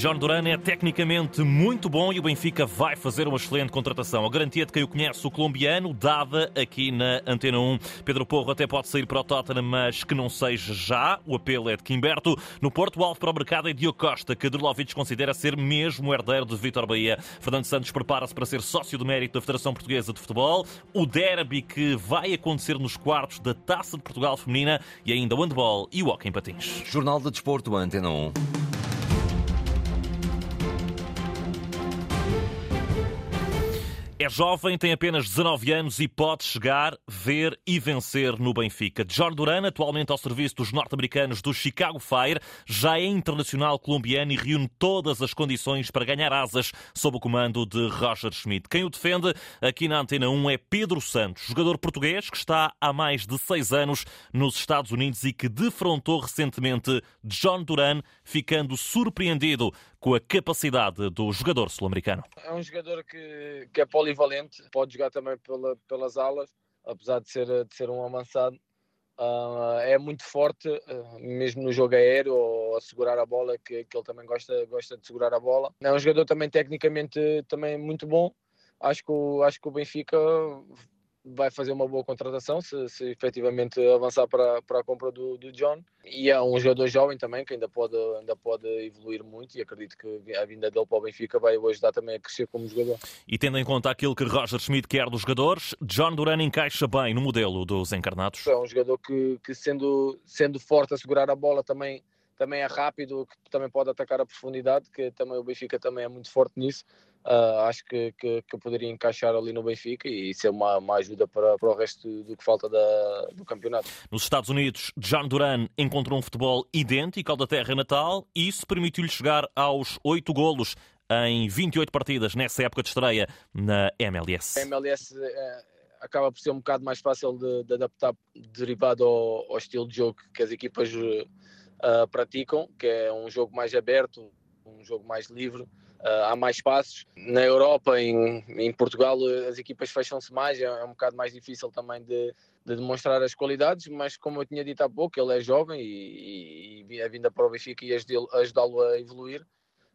John Duran é tecnicamente muito bom e o Benfica vai fazer uma excelente contratação. A garantia de quem o conhece, o colombiano, dada aqui na Antena 1. Pedro Porro até pode sair para o Tottenham, mas que não seja já. O apelo é de Quimberto. No Porto, o alvo para o mercado é Diogo Costa, que Drolovic considera ser mesmo herdeiro de Vitor Bahia. Fernando Santos prepara-se para ser sócio de mérito da Federação Portuguesa de Futebol. O derby que vai acontecer nos quartos da Taça de Portugal Feminina e ainda o handball e o hockey em patins. Jornal de Desporto, Antena 1. É jovem, tem apenas 19 anos e pode chegar, ver e vencer no Benfica. John Duran, atualmente ao serviço dos norte-americanos do Chicago Fire, já é internacional colombiano e reúne todas as condições para ganhar asas sob o comando de Roger Schmidt. Quem o defende aqui na Antena 1 é Pedro Santos, jogador português que está há mais de seis anos nos Estados Unidos e que defrontou recentemente John Duran, ficando surpreendido com a capacidade do jogador sul-americano. É um jogador que, que é polivalente, pode jogar também pela, pelas alas, apesar de ser, de ser um avançado. Uh, é muito forte, uh, mesmo no jogo aéreo ou a segurar a bola, que, que ele também gosta, gosta de segurar a bola. É um jogador também tecnicamente também muito bom. Acho que, o, acho que o Benfica vai fazer uma boa contratação se, se efetivamente avançar para, para a compra do, do John. E é um jogador jovem também que ainda pode, ainda pode evoluir muito e acredito que a vinda dele para o Benfica vai o ajudar também a crescer como jogador. E tendo em conta aquilo que Roger Schmidt quer dos jogadores, John Duran encaixa bem no modelo dos encarnados? É um jogador que, que sendo, sendo forte a segurar a bola também também é rápido, que também pode atacar a profundidade, que também o Benfica também é muito forte nisso. Uh, acho que, que, que, poderia encaixar ali no Benfica e ser uma, uma ajuda para, para o resto do que falta da, do campeonato. Nos Estados Unidos, John Duran encontrou um futebol idêntico ao da terra natal e isso permitiu-lhe chegar aos oito golos em 28 partidas nessa época de estreia na MLS. A MLS é, acaba por ser um bocado mais fácil de, de adaptar derivado ao, ao, estilo de jogo que as equipas uh, praticam, que é um jogo mais aberto, um jogo mais livre. Uh, há mais espaços. Na Europa, em, em Portugal, as equipas fecham-se mais, é, é, um bocado mais difícil também de, de, demonstrar as qualidades, mas como eu tinha dito há pouco, ele é jovem e, e a vinda para o Benfica ia ajudá-lo a evoluir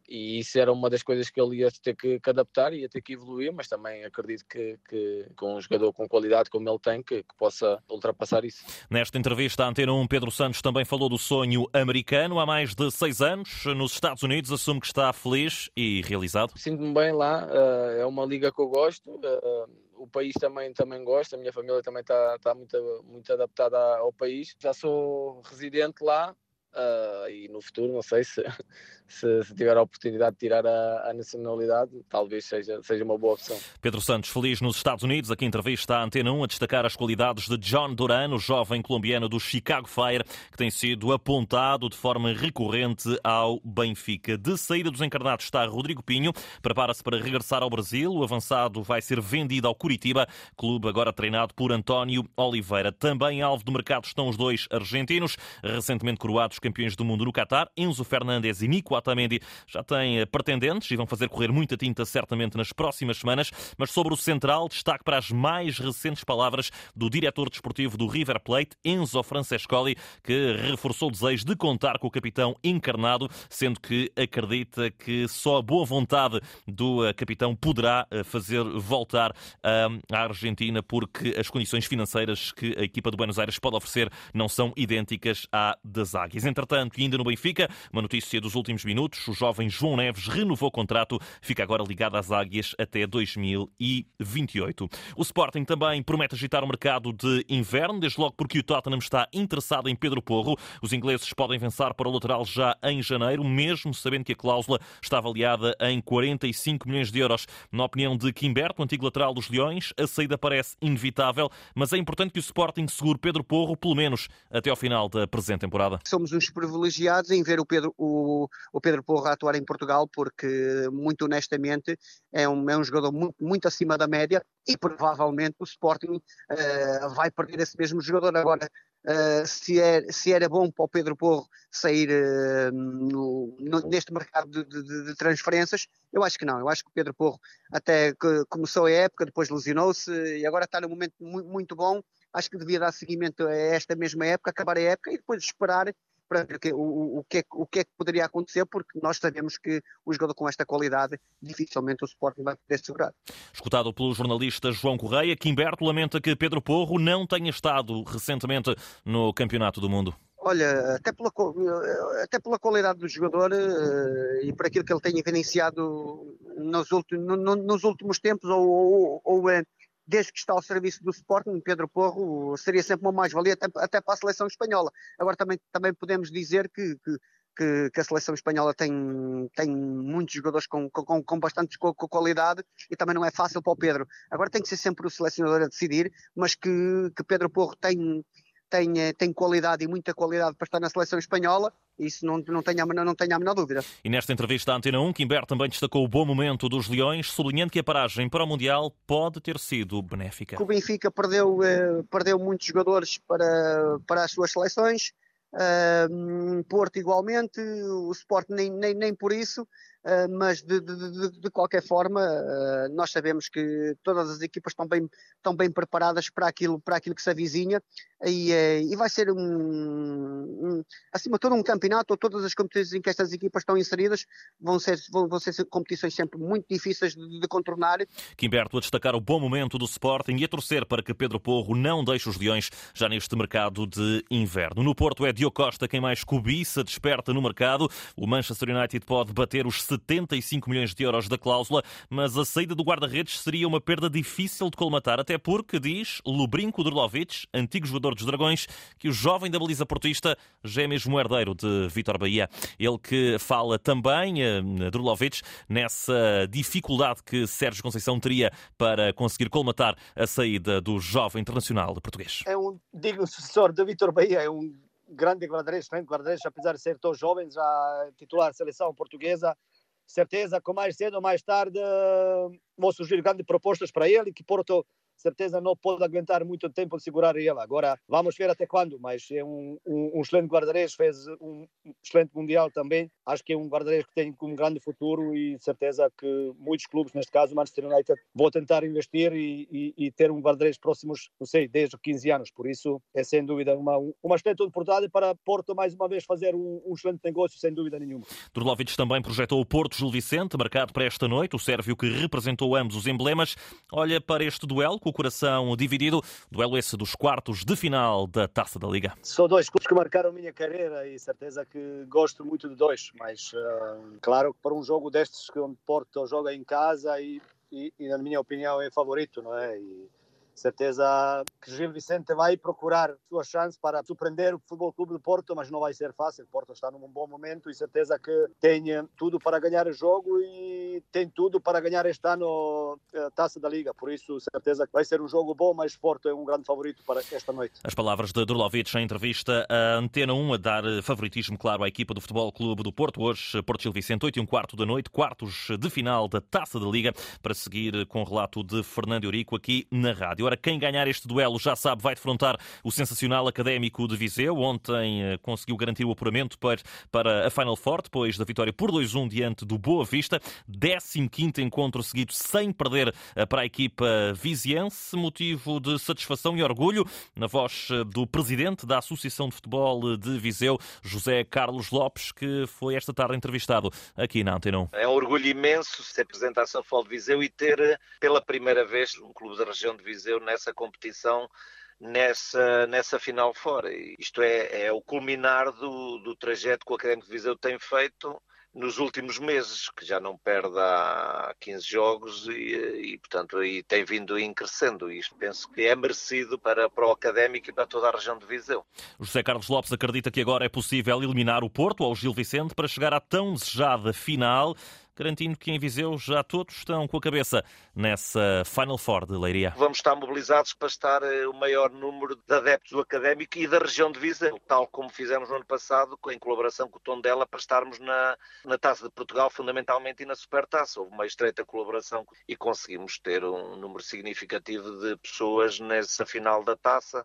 e isso era uma das coisas que ele ia ter que, que adaptar, ia ter que evoluir, mas também acredito que, que com um jogador com qualidade como ele tem, que, que, possa ultrapassar isso. Nesta entrevista à Antena 1, Pedro Santos também falou do sonho americano há mais de seis anos, nos Estados Unidos, assume que está feliz e realizado. Sinto-me bem lá, eh, é uma liga que eu gosto, eh, o país também, também gosta, a minha família também está, está muito, muito adaptada ao país. Já sou residente lá, Uh, e no futuro, não sei se, se, se, tiver a oportunidade de tirar a, a, nacionalidade, talvez seja, seja uma boa opção. Pedro Santos, feliz nos Estados Unidos, aqui entrevista à Antena 1 a destacar as qualidades de John Duran, o jovem colombiano do Chicago Fire, que tem sido apontado de forma recorrente ao Benfica. De saída dos encarnados está Rodrigo Pinho, prepara-se para regressar ao Brasil. O avançado vai ser vendido ao Curitiba, clube agora treinado por António Oliveira. Também alvo do mercado estão os dois argentinos, recentemente coroados campeões do mundo no Qatar, Enzo Fernandes e Nico Otamendi, já têm eh, pretendentes e vão fazer correr muita tinta certamente nas próximas semanas. Mas sobre o central, destaque para as mais recentes palavras do diretor desportivo do River Plate, Enzo Francescoli, que reforçou o desejo de contar com o capitão encarnado, sendo que acredita que só a boa vontade do eh, capitão poderá eh, fazer voltar à Argentina, porque as condições financeiras que a equipa do Buenos Aires pode oferecer não são idênticas à das Águias. Entretanto, ainda no Benfica, uma notícia dos últimos minutos, o jovem João Neves renovou o contrato, fica agora ligado às Águias até 2028. O Sporting também promete agitar o mercado de inverno, desde logo porque o Tottenham está interessado em Pedro Porro. Os ingleses podem vencer para o lateral já em janeiro, mesmo sabendo que a cláusula está avaliada em 45 milhões de euros. Na opinião de Quimberto, antigo lateral dos Leões, a saída parece inevitável, mas é importante que o Sporting segure Pedro Porro, pelo menos até ao final da presente temporada. Somos uns privilegiados em ver o Pedro, o, o Pedro Porra atuar em Portugal, porque, muito honestamente, é um, é um jogador muito, muito acima da média e provavelmente o Sporting uh, vai perder esse mesmo jogador. Agora, uh, se, é, se era bom para o Pedro Porro sair uh, no, no, neste mercado de, de, de, transferências, eu acho que não. Eu acho que o Pedro Porro até começou a época, depois lesionou-se e agora está num momento muito, muito bom. Acho que devia dar seguimento a esta mesma época, acabar a época e depois esperar para ver o que, o, o, que é, o que é que poderia acontecer, porque nós sabemos que o jogador com esta qualidade dificilmente o Sporting vai poder segurar. Escutado pelo jornalista João Correia, Quimberto lamenta que Pedro Porro não tenha estado recentemente no Campeonato do Mundo. Olha, até pela, até pela qualidade do jogador uh, e por aquilo que ele tem evidenciado nos últimos, tempos, ou, ou, ou, eh, desde que está ao serviço do Sporting, Pedro Porro seria sempre uma mais-valia até, até, para a seleção espanhola. Agora também, também podemos dizer que, que, que, que a seleção espanhola tem, tem muitos jogadores com, com, com bastante qualidade e também não é fácil para o Pedro. Agora tem que ser sempre o selecionador a decidir, mas que, que Pedro Porro tem tem, eh, tem qualidade e muita qualidade para estar na seleção espanhola, isso não, não, tenho, não tenho a menor dúvida. E nesta entrevista à Antena 1, Quimber também destacou o bom momento dos Leões, sublinhando que a paragem para o Mundial pode ter sido benéfica. O Benfica perdeu, eh, perdeu muitos jogadores para, para as suas seleções, uh, Porto igualmente, o Sport nem, nem, nem por isso, mas de, de, de, de, qualquer forma uh, nós sabemos que todas as equipas estão bem, estão bem preparadas para aquilo, para aquilo que se avizinha e, uh, e vai ser um, um, acima de tudo um campeonato ou todas as competições em que estas equipas estão inseridas vão ser, vão, vão ser competições sempre muito difíceis de, contornar. Quimberto a destacar o bom momento do Sporting e a torcer para que Pedro Porro não deixe os leões já neste mercado de inverno. No Porto é Diogo Costa quem mais cobiça desperta no mercado. O Manchester United pode bater os 75 milhões de euros da cláusula, mas a saída do guarda-redes seria uma perda difícil de colmatar, até porque, diz Lubrinko Drlovic, antigo jogador dos Dragões, que o jovem da baliza portista já é mesmo herdeiro de Vitor Bahia. Ele que fala também, eh, Drlovic, nessa dificuldade que Sérgio Conceição teria para conseguir colmatar a saída do jovem internacional português. É um digno sucessor de Vitor Bahia, é um grande guarda-redes, excelente guarda-redes, apesar de ser tão jovem, já titular seleção portuguesa, certeza que mais cedo ou mais tarde vão surgir grandes propostas para ele que Porto certeza não pode aguentar muito tempo de segurar ele. Agora, vamos ver até quando, mas é um, um, um excelente guarda-redes, fez um excelente Mundial também. Acho que é um guarda-redes que tem um grande futuro e certeza que muitos clubes, neste caso o Manchester United, vão tentar investir e, e, e ter um guarda-redes próximos, não sei, 10 ou 15 anos. Por isso, é sem dúvida uma, uma excelente oportunidade para Porto, mais uma vez, fazer um, um excelente negócio, sem dúvida nenhuma. Durlovic também projetou o Porto Gil Vicente, marcado para esta noite. O sérvio que representou ambos os emblemas olha para este duelo com o coração dividido. Duelo esse dos quartos de final da Taça da Liga. São dois clubes que marcaram a minha carreira e certeza que gosto muito de dois, mas uh, claro que para um jogo destes que o Porto joga em casa e, e, e, na minha opinião é favorito, não é? E, certeza que Gil Vicente vai procurar sua chance para surpreender o Futebol Clube de Porto, mas não vai ser fácil. Porto está num bom momento e certeza que tem tudo para ganhar o jogo e tem tudo para ganhar este ano a Taça da Liga. Por isso, certeza que vai ser um jogo bom, mas Porto é um grande favorito para esta noite. As palavras de Durlovic em entrevista à Antena 1 a dar favoritismo, claro, à equipa do Futebol Clube do Porto. Hoje, Porto Gil Vicente, 8 e um quarto da noite, quartos de final da Taça da Liga, para seguir com o relato de Fernando Eurico aqui na rádio. Ora, quem ganhar este duelo já sabe, vai defrontar o sensacional Académico de Viseu. Ontem eh, conseguiu garantir o apuramento para, a Final Four, depois da vitória por 2-1 diante do Boa Vista. 15 encontro seguido sem perder eh, para a equipa viziense. Motivo de satisfação e orgulho na voz eh, do presidente da Associação de Futebol de Viseu, José Carlos Lopes, que foi esta tarde entrevistado aqui na Antena É um orgulho imenso ser presidente da Associação de Futebol de Viseu e ter pela primeira vez um clube da região de Viseu nessa competição nessa, nessa final fora. Isto é, é o culminar do, do trajeto que o Académico de Viseu tem feito nos últimos meses, que já não perde há 15 jogos e, e portanto, aí tem vindo em crescendo. Isto penso que é merecido para, para o Académico e para toda a região de Viseu. José Carlos Lopes acredita que agora é possível eliminar o Porto ao Gil Vicente para chegar à tão desejada final garantindo que em Viseu já todos estão com a cabeça nessa Final Four de Leiria. Vamos estar mobilizados para estar eh, o maior número de adeptos do Académico e da região de Viseu, tal como fizemos no ano passado, em colaboração com o Tondela, para estarmos na, na Taça de Portugal, fundamentalmente, e na Supertaça. Houve uma estreita colaboração e conseguimos ter um número significativo de pessoas nessa final da Taça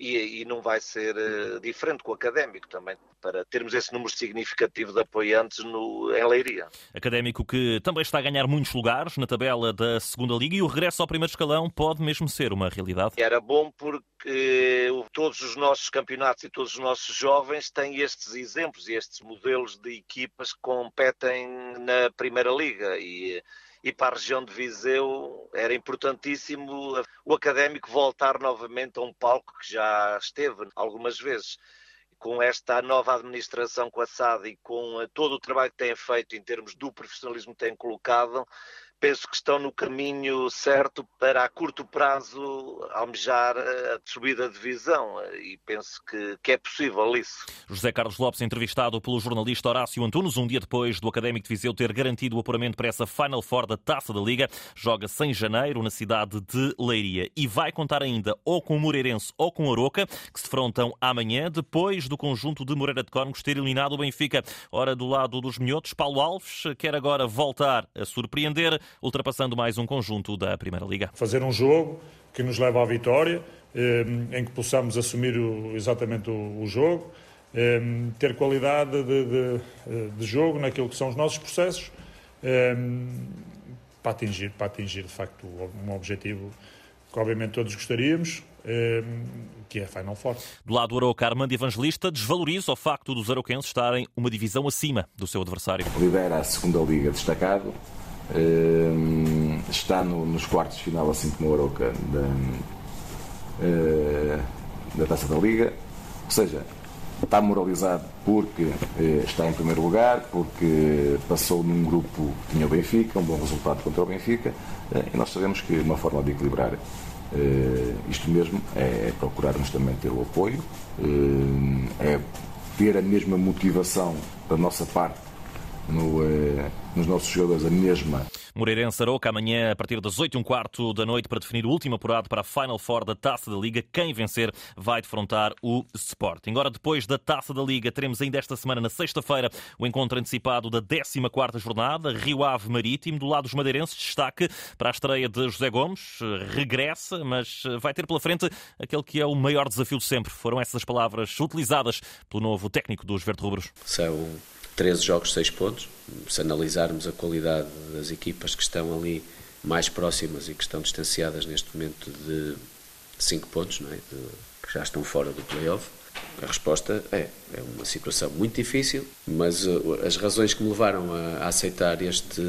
e, e não vai ser uh, diferente com o Académico também, para termos esse número significativo de apoiantes no, em Leiria. Académico que também está a ganhar muitos lugares na tabela da segunda Liga e o regresso ao primeiro escalão pode mesmo ser uma realidade. Era bom porque todos os nossos campeonatos e todos os nossos jovens têm estes exemplos e estes modelos de equipas que competem na Primeira Liga e e para a região de Viseu era importantíssimo o académico voltar novamente a um palco que já esteve algumas vezes. Com esta nova administração com a SAD e com todo o trabalho que têm feito em termos do profissionalismo que têm colocado, penso que estão no caminho certo para a curto prazo almejar a subida de divisão e penso que, que, é possível isso. José Carlos Lopes, entrevistado pelo jornalista Horácio Antunes, um dia depois do Académico de Viseu ter garantido o apuramento para essa Final Four da Taça da Liga, joga-se em janeiro na cidade de Leiria e vai contar ainda ou com o Moreirense ou com o Aroca, que se defrontam amanhã, depois do conjunto de Moreira de Cónegos ter eliminado o Benfica. Ora, do lado dos minhotos, Paulo Alves quer agora voltar a surpreender ultrapassando mais um conjunto da Primeira Liga. Fazer um jogo que nos leva à vitória, eh, em que possamos assumir exatamente o jogo, eh, ter qualidade de, de, de jogo naquilo que são os nossos processos, eh, para atingir, para atingir de facto um objetivo que obviamente todos gostaríamos, que é a Final Four. Do lado do Aroca, Armando Evangelista desvaloriza o facto dos aroquenses estarem uma divisão acima do seu adversário. Lidera a segunda liga destacado, Uh, está no, nos quartos de final, assim como o Aroca, da, uh, da Taça da Liga. Ou seja, está moralizado porque uh, está em primeiro lugar, porque passou num grupo que tinha o Benfica, um bom resultado contra o Benfica, eh, e nós sabemos que uma forma de equilibrar isto mesmo é procurarmos também ter o apoio, é ter a mesma motivação da nossa parte no, eh, nos nossos jogadores a mesma. Moreirense Aroca amanhã a partir das 8 e um quarto da noite para definir o último apurado para a Final Four da Taça da Liga. Quem vencer vai defrontar o Sporting. Agora, depois da Taça da Liga, teremos ainda esta semana, na sexta-feira, o encontro antecipado da 14ª jornada, Rio Ave Marítimo. Do lado dos madeirenses, destaque para a estreia de José Gomes. Regressa, mas vai ter pela frente aquele que é o maior desafio de sempre. Foram essas palavras utilizadas pelo novo técnico dos Verde-Rubros. São 13 jogos, 6 pontos. Se analisarmos a qualidade das equipas que estão ali mais próximas e que estão distanciadas neste momento de 5 pontos, é? De, que já estão fora do playoff, a resposta é, é uma situação muito difícil, mas uh, as razões que me levaram a, a aceitar este,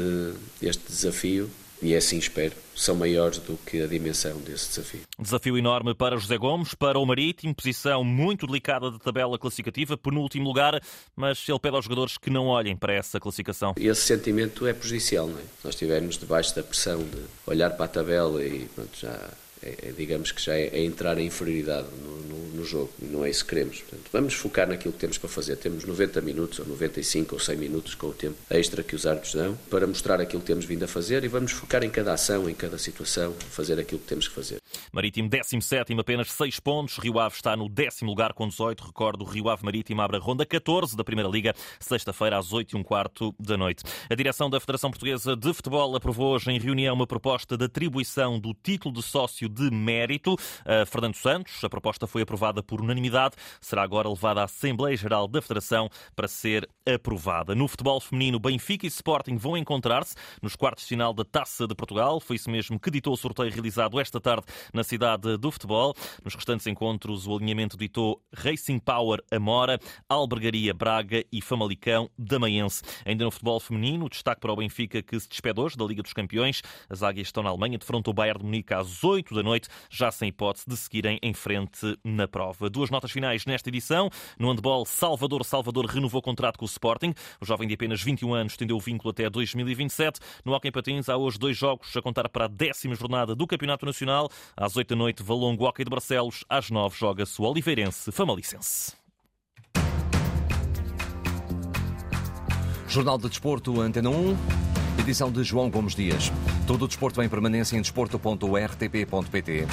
este desafio e é assim espero, são maiores do que a dimensão desse desafio. Desafio enorme para José Gomes, para o Marítimo, posição muito delicada da tabela classificativa, penúltimo lugar, mas ele pede aos jogadores que não olhem para essa classificação. Esse sentimento é prejudicial, não é? Nós estivermos debaixo da pressão de olhar para a tabela e pronto, já é, é, digamos que já é, é, entrar em inferioridade no, no, no, jogo, não é isso que queremos. Portanto, vamos focar naquilo que temos para fazer. Temos 90 minutos, ou 95, ou 100 minutos com o tempo extra que os árbitros dão para mostrar aquilo que temos vindo a fazer e vamos focar em cada ação, em cada situação, fazer aquilo que temos que fazer. Marítimo 17, apenas 6 pontos. Rio Ave está no décimo lugar com 18. Recordo, Rio Ave Marítimo abre a ronda 14 da Primeira Liga, sexta-feira às 8 e um quarto da noite. A direção da Federação Portuguesa de Futebol aprovou hoje em reunião uma proposta de atribuição do título de sócio de mérito Fernando Santos. A proposta foi aprovada por unanimidade. Será agora levada à Assembleia Geral da Federação para ser aprovada. No futebol feminino, Benfica e Sporting vão encontrar-se nos quartos de final da Taça de Portugal. Foi isso mesmo que ditou o sorteio realizado esta tarde na cidade do futebol. Nos restantes encontros, o alinhamento ditou Racing Power Amora, Albergaria Braga e Famalicão Damaense. Ainda no futebol feminino, destaque para o Benfica que se despede hoje da Liga dos Campeões. As águias estão na Alemanha, defrontam o Bayern de Munique às 8 da noite, já sem hipótese de seguirem em frente na prova. Duas notas finais nesta edição. No handball, Salvador Salvador renovou contrato com o Sporting. O jovem de apenas 21 anos estendeu o vínculo até 2027. No Hockey Patins há hoje dois jogos a contar para a décima jornada do Campeonato Nacional. Às 8 da noite, Valongo Hockey de Barcelos. Às 9 joga-se o Oliveirense Famalicense. Jornal de Desporto Antena 1, edição de João Gomes Dias. Todo o desporto em permanência em desporto.rtp.pt.